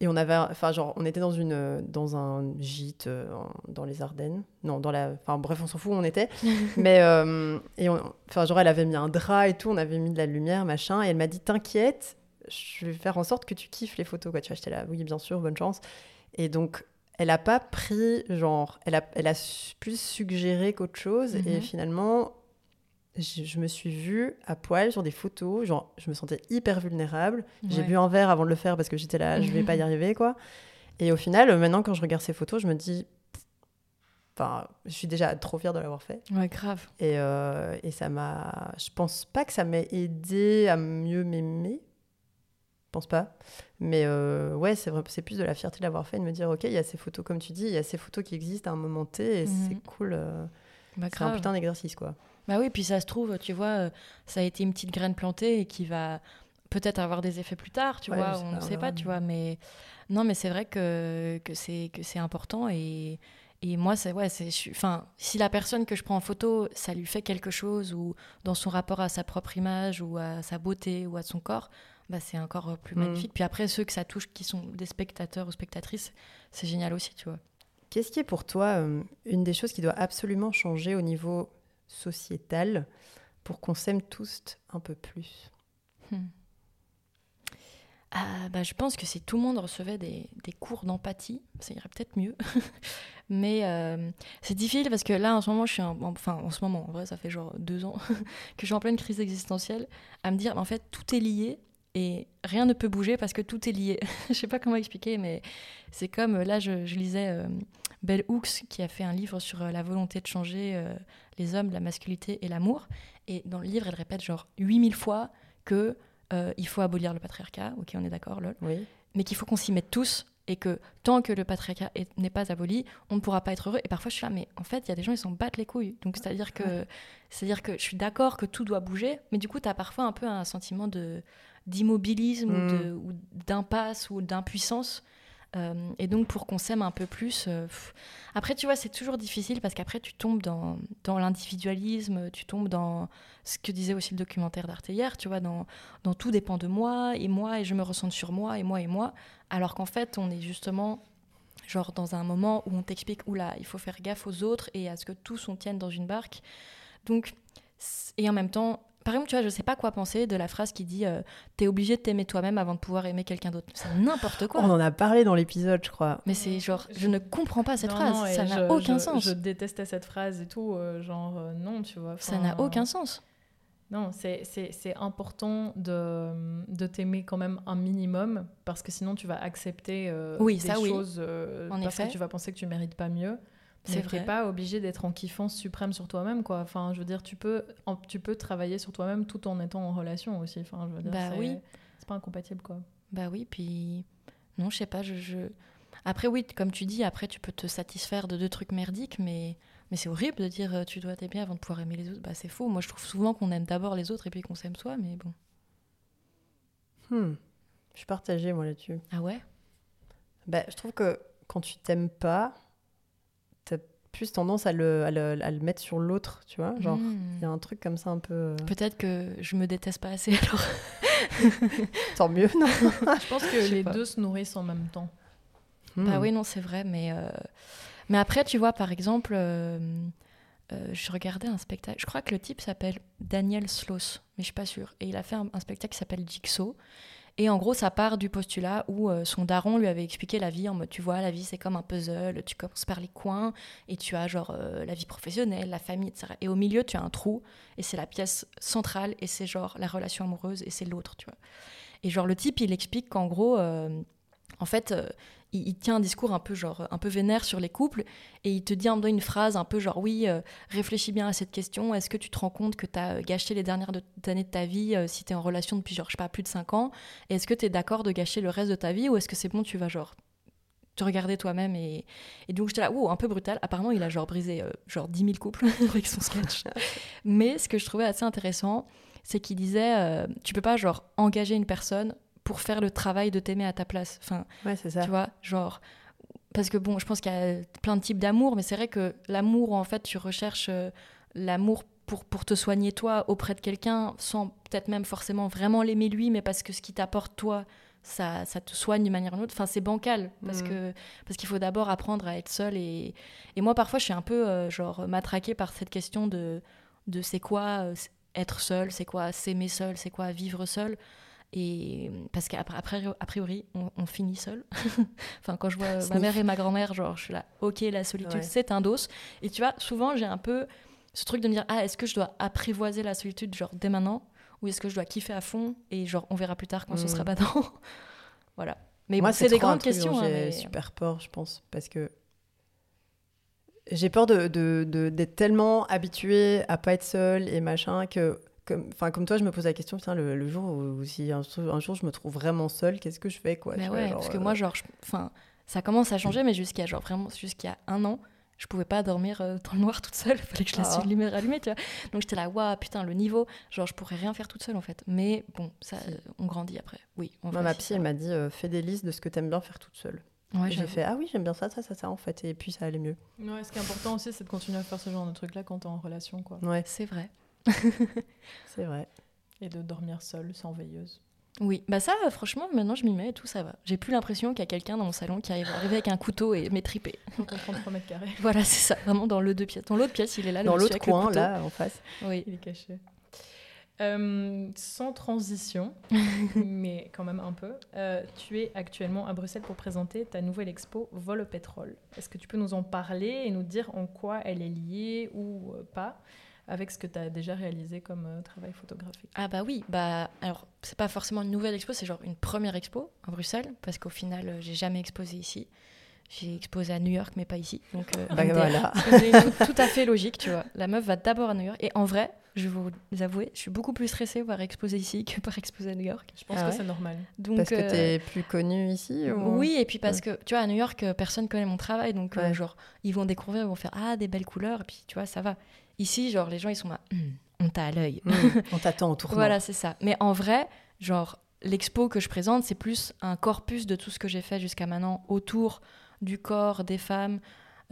et on avait, enfin, genre, on était dans une, dans un gîte euh, dans les Ardennes. Non, dans la, enfin, bref, on s'en fout où on était. Mais, euh, et enfin, genre, elle avait mis un drap et tout, on avait mis de la lumière, machin. Et elle m'a dit, t'inquiète, je vais faire en sorte que tu kiffes les photos, quoi. Tu vois, j'étais là, oui, bien sûr, bonne chance. Et donc, elle a pas pris, genre, elle a, elle a plus suggéré qu'autre chose. Et Mhm. finalement, je, je me suis vue à poil sur des photos. Genre, je me sentais hyper vulnérable. J'ai bu un verre avant de le faire parce que j'étais là, je vais pas y arriver, quoi. Et au final, euh, maintenant, quand je regarde ces photos, je me dis, enfin, je suis déjà trop fière de l'avoir fait. Ouais, grave. Et, euh, et ça m'a. Je pense pas que ça m'ait aidé à mieux m'aimer. Je pense pas. Mais euh, ouais, c'est vrai, c'est plus de la fierté de l'avoir fait, de me dire, ok, il y a ces photos, comme tu dis, il y a ces photos qui existent à un moment T, et Mhm. c'est cool. euh, Bah, c'est un putain d'exercice, quoi. Bah oui, puis ça se trouve, tu vois, euh, ça a été une petite graine plantée et qui va peut-être avoir des effets plus tard, tu Ouais, vois, on ne sait pas, tu vois, mais non, mais c'est vrai que, que c'est que c'est important et, et moi, c'est ouais, c'est, enfin, si la personne que je prends en photo, ça lui fait quelque chose ou dans son rapport à sa propre image ou à sa beauté ou à son corps, bah c'est encore plus Mhm. magnifique. Puis après, ceux que ça touche, qui sont des spectateurs ou spectatrices, c'est génial aussi, tu vois. Qu'est-ce qui est pour toi euh, une des choses qui doit absolument changer au niveau sociétal pour qu'on s'aime tous un peu plus Hmm. Ah, bah, je pense que si tout le monde recevait des, des cours d'empathie, ça irait peut-être mieux. Mais euh, c'est difficile parce que là, en ce moment, je suis en, enfin, en ce moment, en vrai, ça fait genre deux ans que je suis en pleine crise existentielle, à me dire, en fait, tout est lié et rien ne peut bouger parce que tout est lié. je sais pas comment expliquer, mais c'est comme euh, là, je, lisais euh, Hooks qui a fait un livre sur euh, la volonté de changer les hommes, la masculinité et l'amour. Et dans le livre, elle répète genre 8000 fois que euh, il faut abolir le patriarcat, ok, on est d'accord, lol, Oui. mais qu'il faut qu'on s'y mette tous et que tant que le patriarcat est- n'est pas aboli, on ne pourra pas être heureux. Et parfois, je suis là, mais en fait, il y a des gens, ils s'en battent les couilles. Donc, c'est-à-dire que, c'est-à-dire que je suis d'accord que tout doit bouger, mais du coup, tu as parfois un peu un sentiment de d'immobilisme Mm. ou d'impasse ou d'impuissance. Euh, et donc, pour qu'on s'aime un peu plus. euh. Après, tu vois, c'est toujours difficile parce qu'après, tu tombes dans, l'individualisme, tu tombes dans ce que disait aussi le documentaire d'Arte hier, tu vois, dans, tout dépend de moi, et moi, et je me ressens sur moi, et moi, et moi. Alors qu'en fait, on est justement genre dans un moment où on t'explique, oula, il faut faire gaffe aux autres et à ce que tous on tienne dans une barque. Donc, et en même temps, par exemple, tu vois, je sais pas quoi penser de la phrase qui dit euh, T'es obligé de t'aimer toi-même avant de pouvoir aimer quelqu'un d'autre. C'est n'importe quoi. On en a parlé dans l'épisode, je crois. Mais c'est genre, je ne comprends pas cette Non, phrase. non, ça n'a aucun je- sens. Je détestais cette phrase et tout, euh, genre euh, non, tu vois. Ça n'a aucun sens. Non, c'est- important de, de t'aimer quand même un minimum, parce que sinon tu vas accepter euh, Oui, des ça, oui. choses euh, En parce effet. que tu vas penser que tu mérites pas mieux. C'est vrai. pas obligé d'être en kiffance suprême sur toi-même, quoi. Enfin, je veux dire, tu peux, en- tu peux travailler sur toi-même tout en étant en relation aussi. Enfin, je veux dire, Bah c'est- oui. C'est pas incompatible, quoi. Bah oui, puis non, je sais pas, je, je- Après oui, comme tu dis, après tu peux te satisfaire de deux trucs merdiques, mais, mais c'est horrible de dire euh, tu dois t'aimer avant de pouvoir aimer les autres. Bah c'est faux. Moi je trouve souvent qu'on aime d'abord les autres et puis qu'on s'aime soi, mais bon. Hmm. Je suis partagée, moi, là-dessus. Ah ouais? Bah, je trouve que quand tu t'aimes pas, plus tendance à le, à le, à le mettre sur l'autre, tu vois. Genre, Hmm. il y a un truc comme ça un peu. euh, Peut-être que je me déteste pas assez alors. Tant mieux, non Je pense que les pas. deux se nourrissent en même temps. Bah Hmm. oui, non, c'est vrai, mais, euh, mais après, tu vois, par exemple, euh, euh, je regardais un spectacle, je crois que le type s'appelle Daniel Sloss, mais je suis pas sûre, et il a fait un, un spectacle qui s'appelle Jigsaw, et en gros, ça part du postulat où euh, son daron lui avait expliqué la vie en mode, tu vois, la vie c'est comme un puzzle, tu commences par les coins, et tu as genre euh, la vie professionnelle, la famille, etc. Et au milieu, tu as un trou, et c'est la pièce centrale, et c'est genre la relation amoureuse, et c'est l'autre, tu vois. Et genre, le type, il explique qu'en gros, euh, en fait, euh, il, tient un discours un peu genre un peu vénère sur les couples et il te dit en temps une phrase un peu genre oui euh, réfléchis bien à cette question. Est-ce que tu te rends compte que tu as gâché les dernières de- années de ta vie euh, si tu es en relation depuis genre je sais pas plus de 5 ans? Est-ce que tu es d'accord de gâcher le reste de ta vie ou est-ce que c'est bon tu vas genre te regarder toi-même et, et donc j'étais là ouh un peu brutal. Apparemment il a genre brisé euh, genre 10 000 couples avec son sketch mais ce que je trouvais assez intéressant c'est qu'il disait euh, tu peux pas genre engager une personne pour faire le travail de t'aimer à ta place enfin Ouais, c'est ça. tu vois, genre. Parce que bon, je pense qu'il y a plein de types d'amour, mais c'est vrai que l'amour, en fait, tu recherches euh, l'amour pour, pour te soigner toi auprès de quelqu'un, sans peut-être même forcément vraiment l'aimer lui, mais parce que ce qui t'apporte toi, ça, ça te soigne d'une manière ou d'une autre. Enfin, c'est bancal, parce Mhm. que parce qu'il faut d'abord apprendre à être seul. Et, et moi, parfois, je suis un peu, euh, genre, matraquée par cette question de, de c'est quoi euh, être seul, c'est quoi s'aimer seul, c'est quoi vivre seul. Et parce qu'après, après- a priori, on, on finit seul. enfin, quand je vois ma mère et ma grand-mère, genre, je suis là, ok, la solitude, Ouais. c'est un dos. Et tu vois, souvent, j'ai un peu ce truc de me dire, ah, est-ce que je dois apprivoiser la solitude, genre, dès maintenant? Ou est-ce que je dois kiffer à fond et, genre, on verra plus tard quand ce Mm. sera pas dans? Voilà. Mais Moi, bon, c'est des grandes questions. hein, J'ai mais- super peur, je pense, parce que j'ai peur de- d'être tellement habituée à pas être seule et machin que, comme, enfin, comme toi, je me pose la question, putain, le, le jour où, où si un, un jour je me trouve vraiment seule, qu'est-ce que je fais, quoi Mais vois, ouais, genre, parce que euh, moi, genre, enfin, ça commence à changer, mais jusqu'à genre vraiment jusqu'à un an, je pouvais pas dormir euh, dans le noir toute seule. Fallait que je laisse Ah. une lumière allumée, tu vois. Donc j'étais là, waouh, putain, le niveau, genre, je pourrais rien faire toute seule en fait. Mais bon, ça, euh, on grandit après. Oui, on Moi, ma psy, elle m'a dit, euh, fais des listes de ce que t'aimes bien faire toute seule. Ouais, j'ai fait, ah oui, j'aime bien ça, ça, ça, ça, en fait. Et puis ça allait mieux. Ouais, ce qui est important aussi, c'est de continuer à faire ce genre de truc-là quand t'es en relation, quoi. Ouais, C'est vrai. c'est vrai. Et de dormir seul, sans veilleuse. Oui, bah ça, franchement, maintenant je m'y mets et tout, ça va. J'ai plus l'impression qu'il y a quelqu'un dans mon salon qui arrive arriver avec un couteau et m'étriper. Quand on prend 3 mètres carrés, Voilà, c'est ça, vraiment dans le deux pièces. Dans l'autre pièce, il est là, Dans l'autre coin, là, en face. Oui. il est caché. Euh, sans transition, mais quand même un peu, euh, tu es actuellement à Bruxelles pour présenter ta nouvelle expo Vol au pétrole. Est-ce que tu peux nous en parler et nous dire en quoi elle est liée ou euh, pas? Avec ce que tu as déjà réalisé comme euh, travail photographique Ah bah oui, bah alors c'est pas forcément une nouvelle expo, c'est genre une première expo à Bruxelles, parce qu'au final euh, j'ai jamais exposé ici. J'ai exposé à New York, mais pas ici. Donc euh, Bah, voilà. C'est tout, tout à fait logique, tu vois. La meuf va d'abord à New York. Et en vrai, je vais vous avouer, je suis beaucoup plus stressée par exposer ici que par exposer à New York. Je pense Ah que ouais c'est normal. Donc, Parce que euh, t'es plus connue ici ou... Oui, et puis parce que, tu vois, à New York, euh, personne connaît mon travail. Donc, euh, genre, ils vont découvrir, ils vont faire Ah, des belles couleurs. Et puis, tu vois, ça va. Ici, genre, les gens, ils sont là, Hum, on t'a à l'œil. Mmh, on t'attend au tournant. Voilà, c'est ça. Mais en vrai, genre, l'expo que je présente, c'est plus un corpus de tout ce que j'ai fait jusqu'à maintenant autour du corps des femmes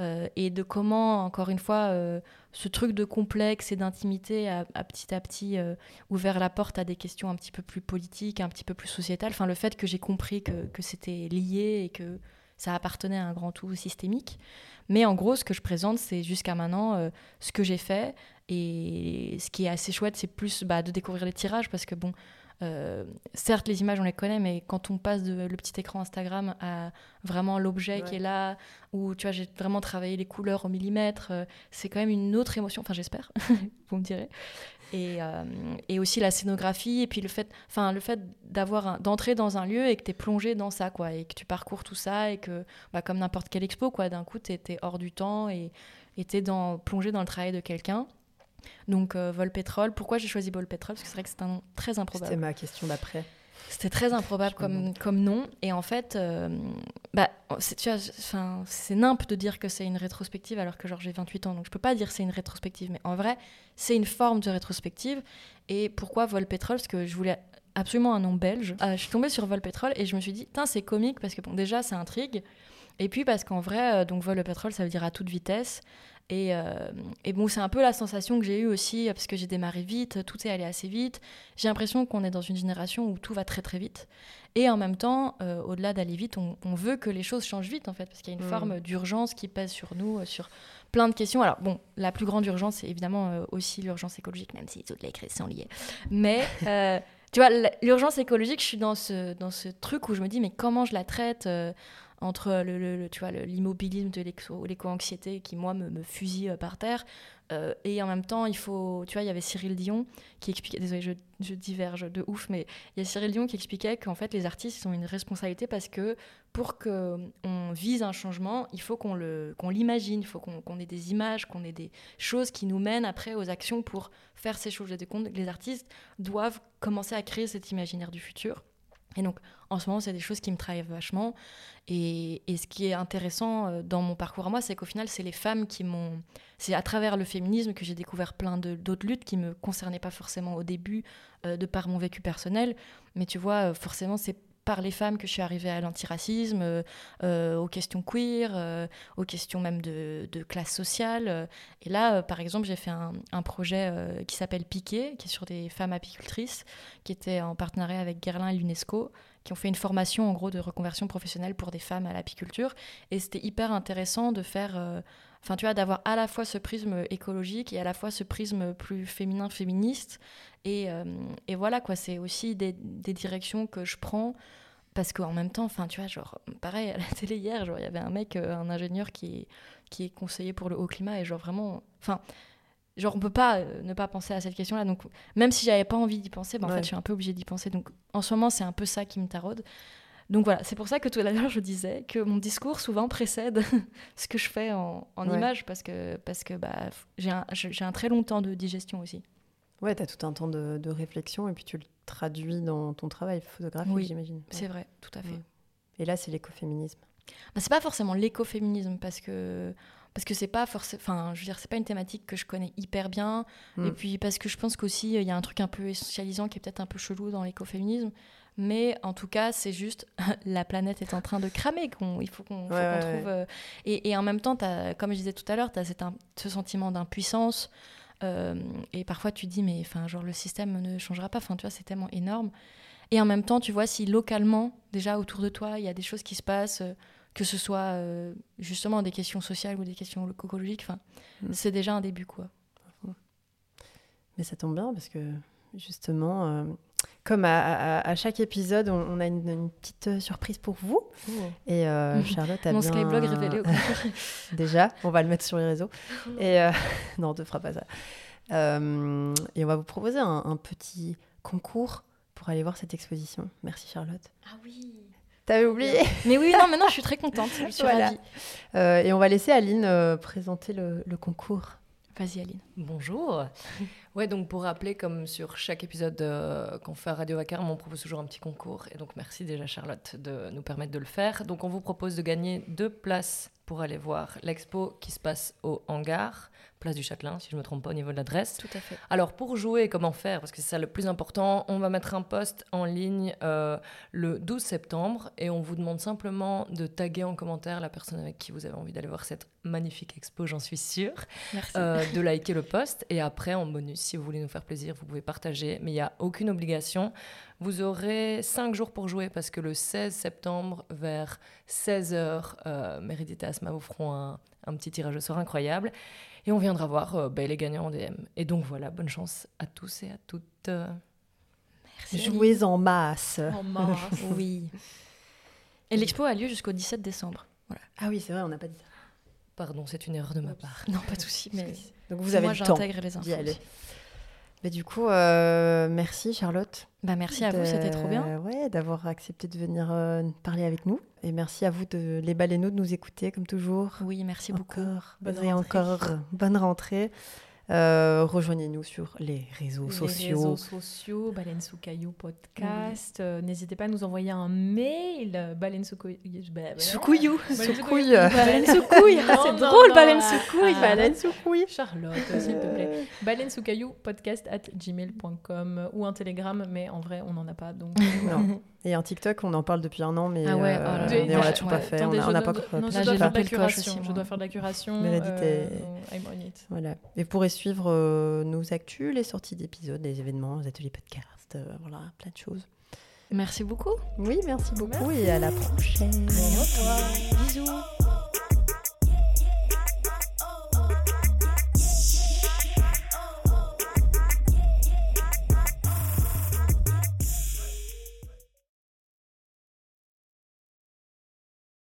euh, et de comment, encore une fois, euh, ce truc de complexe et d'intimité a, a petit à petit euh, ouvert la porte à des questions un petit peu plus politiques, un petit peu plus sociétales. Enfin, le fait que j'ai compris que, que c'était lié et que ça appartenait à un grand tout systémique. Mais en gros, ce que je présente, c'est jusqu'à maintenant euh, ce que j'ai fait. Et ce qui est assez chouette, c'est plus bah, de découvrir les tirages parce que, bon, euh, certes, les images, on les connaît, mais quand on passe de le petit écran Instagram à vraiment l'objet qui est là, où tu vois, j'ai vraiment travaillé les couleurs au millimètre, euh, c'est quand même une autre émotion. Enfin, j'espère, vous me direz. Et, euh, et, aussi la scénographie, et puis le fait, enfin, le fait d'avoir d'entrer dans un lieu et que tu es plongé dans ça, quoi, et que tu parcours tout ça, et que, bah, comme n'importe quelle expo, quoi, d'un coup, tu es, hors du temps et tu es dans, plongé dans le travail de quelqu'un. Donc euh, Vol Pétrole. Pourquoi j'ai choisi Vol Pétrole? Parce que c'est vrai que c'est un nom très improbable. C'était ma question d'après. C'était très improbable comme, comme nom. Et en fait, euh, bah, c'est nimp de dire que c'est une rétrospective alors que j'ai 28 ans. Donc je peux pas dire c'est une rétrospective. Mais en vrai, c'est une forme de rétrospective. Et pourquoi Vol Pétrole? Parce que je voulais absolument un nom belge. Euh, je suis tombée sur Vol Pétrole et je me suis dit, c'est comique parce que bon, déjà, ça intrigue. Et puis parce qu'en vrai, donc vol le pétrole, ça veut dire à toute vitesse. Euh, et, bon, c'est un peu la sensation que j'ai eue aussi, parce que j'ai démarré vite, tout est allé assez vite. J'ai l'impression qu'on est dans une génération où tout va très très vite. Et en même temps, euh, au-delà d'aller vite, on, veut que les choses changent vite, en fait, parce qu'il y a une mm. forme d'urgence qui pèse sur nous, euh, sur plein de questions. Alors, bon, la plus grande urgence, c'est évidemment aussi l'urgence écologique, même si toutes les crises sont liées. Mais. tu vois, l'urgence écologique, je suis dans ce, dans ce truc où je me dis, mais comment je la traite entre le, tu vois, l'immobilisme de l'éco-anxiété qui, moi, me, fusille euh, par terre. Euh, et en même temps, il faut. Tu vois, il y avait Cyril Dion qui expliquait. Désolé, je, diverge de ouf, mais il y a Cyril Dion qui expliquait qu'en fait, les artistes, ils ont une responsabilité parce que pour qu'on vise un changement, il faut qu'on l'imagine, il faut qu'on ait des images, qu'on ait des choses qui nous mènent après aux actions pour faire ces choses. J'ai compte les artistes doivent commencer à créer cet imaginaire du futur. Et donc, en ce moment, c'est des choses qui me travaillent vachement. Et, ce qui est intéressant euh, dans mon parcours à moi, c'est qu'au final, c'est les femmes qui m'ont. C'est à travers le féminisme que j'ai découvert plein d'autres luttes qui me concernaient pas forcément au début, euh, de par mon vécu personnel. Mais tu vois, euh, forcément, c'est par les femmes que je suis arrivée à l'antiracisme, aux questions queer, aux questions même de, classe sociale. Et là, par exemple, j'ai fait un, projet qui s'appelle Piqué, qui est sur des femmes apicultrices, qui était en partenariat avec Guerlain et l'UNESCO, qui ont fait une formation en gros de reconversion professionnelle pour des femmes à l'apiculture. Et c'était hyper intéressant de faire enfin tu vois d'avoir à la fois ce prisme écologique et à la fois ce prisme plus féminin féministe et, euh, et voilà quoi c'est aussi des, directions que je prends parce qu'en même temps enfin tu vois genre pareil à la télé hier il y avait un mec euh, un ingénieur qui qui est conseiller pour le haut climat et genre vraiment enfin genre on peut pas euh, ne pas penser à cette question là donc même si j'avais pas envie d'y penser ben, en fait je suis un peu obligée d'y penser donc en ce moment c'est un peu ça qui me taraude donc voilà, c'est pour ça que tout à l'heure je disais que mon discours souvent précède ce que je fais en, en image parce que, parce que bah, j'ai un, un, très long temps de digestion aussi. Ouais, tu as tout un temps de, de, réflexion et puis tu le traduis dans ton travail photographique, oui, j'imagine. C'est vrai, tout à fait. Et là, c'est l'écoféminisme. Bah, c'est pas forcément l'écoféminisme parce que parce que c'est pas forcément enfin je veux dire c'est pas une thématique que je connais hyper bien hmm. et puis parce que je pense qu'aussi il y a un truc un peu essentialisant qui est peut-être un peu chelou dans l'écoféminisme mais en tout cas, c'est juste la planète est en train de cramer. il faut qu'on trouve. Euh, et, en même temps, as, comme je disais tout à l'heure, tu as ce sentiment d'impuissance. Euh, et parfois, tu dis, mais enfin, genre, le système ne changera pas. Enfin, tu vois, c'est tellement énorme. Et en même temps, tu vois, si localement, déjà autour de toi, il y a des choses qui se passent, euh, que ce soit justement des questions sociales ou des questions écologiques, enfin, mm. c'est déjà un début, quoi. Mais ça tombe bien parce que justement, comme à, chaque épisode, on, a une, petite euh, surprise pour vous. Oh. Et euh, Charlotte a Mon bien... Skyblog révélé au Déjà, on va le mettre sur les réseaux. Et euh, non, on ne fera pas ça. et on va vous proposer un, petit concours pour aller voir cette exposition. Merci Charlotte. Ah oui. T'avais oublié Mais oui, non, maintenant je suis très contente. Je suis ravie. et on va laisser Aline présenter le, le concours. Vas-y Aline. Bonjour. Ouais, donc pour rappeler, comme sur chaque épisode euh, qu'on fait à Radio Vacarme, on propose toujours un petit concours. Et donc merci déjà Charlotte de nous permettre de le faire. Donc on vous propose de gagner deux places pour aller voir l'expo qui se passe au hangar place du Châtelain, si je ne me trompe pas au niveau de l'adresse. Tout à fait. Alors pour jouer, comment faire? Parce que c'est ça le plus important. On va mettre un post en ligne euh, le 12 septembre et on vous demande simplement de taguer en commentaire la personne avec qui vous avez envie d'aller voir cette magnifique expo, j'en suis sûre. Euh, de liker le post et après en bonus, si vous voulez nous faire plaisir, vous pouvez partager, mais il n'y a aucune obligation. Vous aurez 5 jours pour jouer parce que le 16 septembre, vers 16h, euh, et Asma vous feront un, un petit tirage au sort incroyable. Et on viendra voir euh, les gagnants en DM. Et donc voilà, bonne chance à tous et à toutes. Jouez en masse. En masse. Oui. Et l'expo a lieu jusqu'au 17 décembre. Voilà. Ah oui, c'est vrai, on n'a pas dit ça. Pardon, c'est une erreur de ma part. Non, pas de souci, mais Donc vous avez moi le temps j'intègre les infos. d'y aller. Mais du coup, euh, merci Charlotte. Bah merci à vous, c'était trop bien. Ouais, d'avoir accepté de venir euh, parler avec nous. Et merci à vous, de, les baleineaux, de nous écouter comme toujours. Oui, merci beaucoup. Encore Bonne rentrée. encore. Bonne rentrée. Euh, Rejoignez-nous sur les réseaux Les sociaux. réseaux sociaux, Baleine sous caillou podcast. Euh, N'hésitez pas à nous envoyer un mail, euh, baleine sous couille. bah, Sous couillou. Baleine Sous couille. C'est drôle, baleine sous couille. ah, Baleine sous couille. Charlotte, s'il te plaît. Baleine sous caillou podcast at gmail.com ou un télégramme, mais en vrai, on n'en a pas. Donc, Non. Et un TikTok, on en parle depuis un an, mais, Ah ouais, euh, oh là on l'a toujours ouais. pas fait. On n'a pas non, je dois faire de la curation. aussi, Je dois faire de la curation. Euh, I'm on it. Voilà. Et vous pourrez suivre euh, nos actus, les sorties d'épisodes, les événements, les ateliers podcasts, euh, voilà, plein de choses. Merci beaucoup. Oui, merci beaucoup et à la prochaine. Bisous.